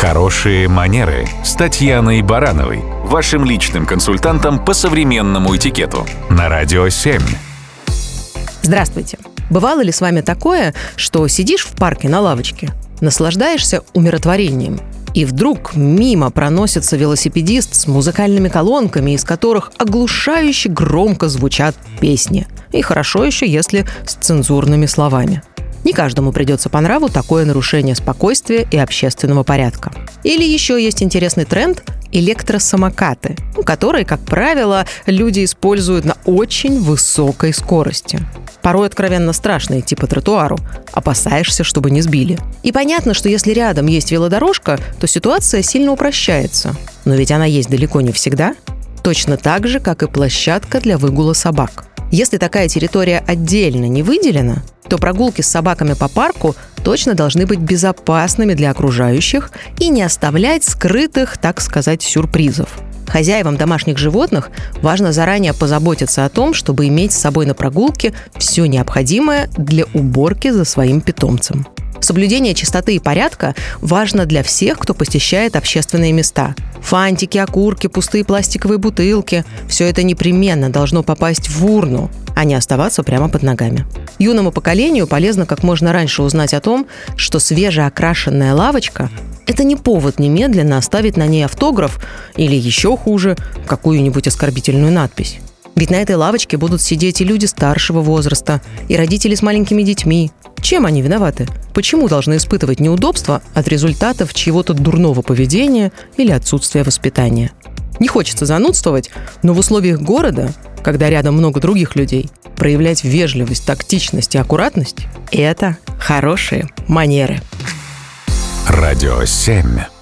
Хорошие манеры с Татьяной Барановой, вашим личным консультантом по современному этикету на Радио 7. Здравствуйте. Бывало ли с вами такое, что сидишь в парке на лавочке, наслаждаешься умиротворением, и вдруг мимо проносится велосипедист с музыкальными колонками, из которых оглушающе громко звучат песни. И хорошо еще, если с цензурными словами. Не каждому придется по нраву такое нарушение спокойствия и общественного порядка. Или еще есть интересный тренд – электросамокаты, которые, как правило, люди используют на очень высокой скорости. Порой откровенно страшно идти по тротуару, опасаешься, чтобы не сбили. И понятно, что если рядом есть велодорожка, то ситуация сильно упрощается. Но ведь она есть далеко не всегда. Точно так же, как и площадка для выгула собак. Если такая территория отдельно не выделена, то прогулки с собаками по парку точно должны быть безопасными для окружающих и не оставлять скрытых, так сказать, сюрпризов. Хозяевам домашних животных важно заранее позаботиться о том, чтобы иметь с собой на прогулке все необходимое для уборки за своим питомцем. Соблюдение чистоты и порядка важно для всех, кто посещает общественные места. Фантики, окурки, пустые пластиковые бутылки – все это непременно должно попасть в урну, а не оставаться прямо под ногами. Юному поколению полезно как можно раньше узнать о том, что свежеокрашенная лавочка – это не повод немедленно оставить на ней автограф или еще хуже, какую-нибудь оскорбительную надпись. Ведь на этой лавочке будут сидеть и люди старшего возраста, и родители с маленькими детьми. Чем они виноваты? Почему должны испытывать неудобства от результатов чьего-то дурного поведения или отсутствия воспитания? Не хочется занудствовать, но в условиях города, когда рядом много других людей, проявлять вежливость, тактичность и аккуратность – это хорошие манеры. Радио 7.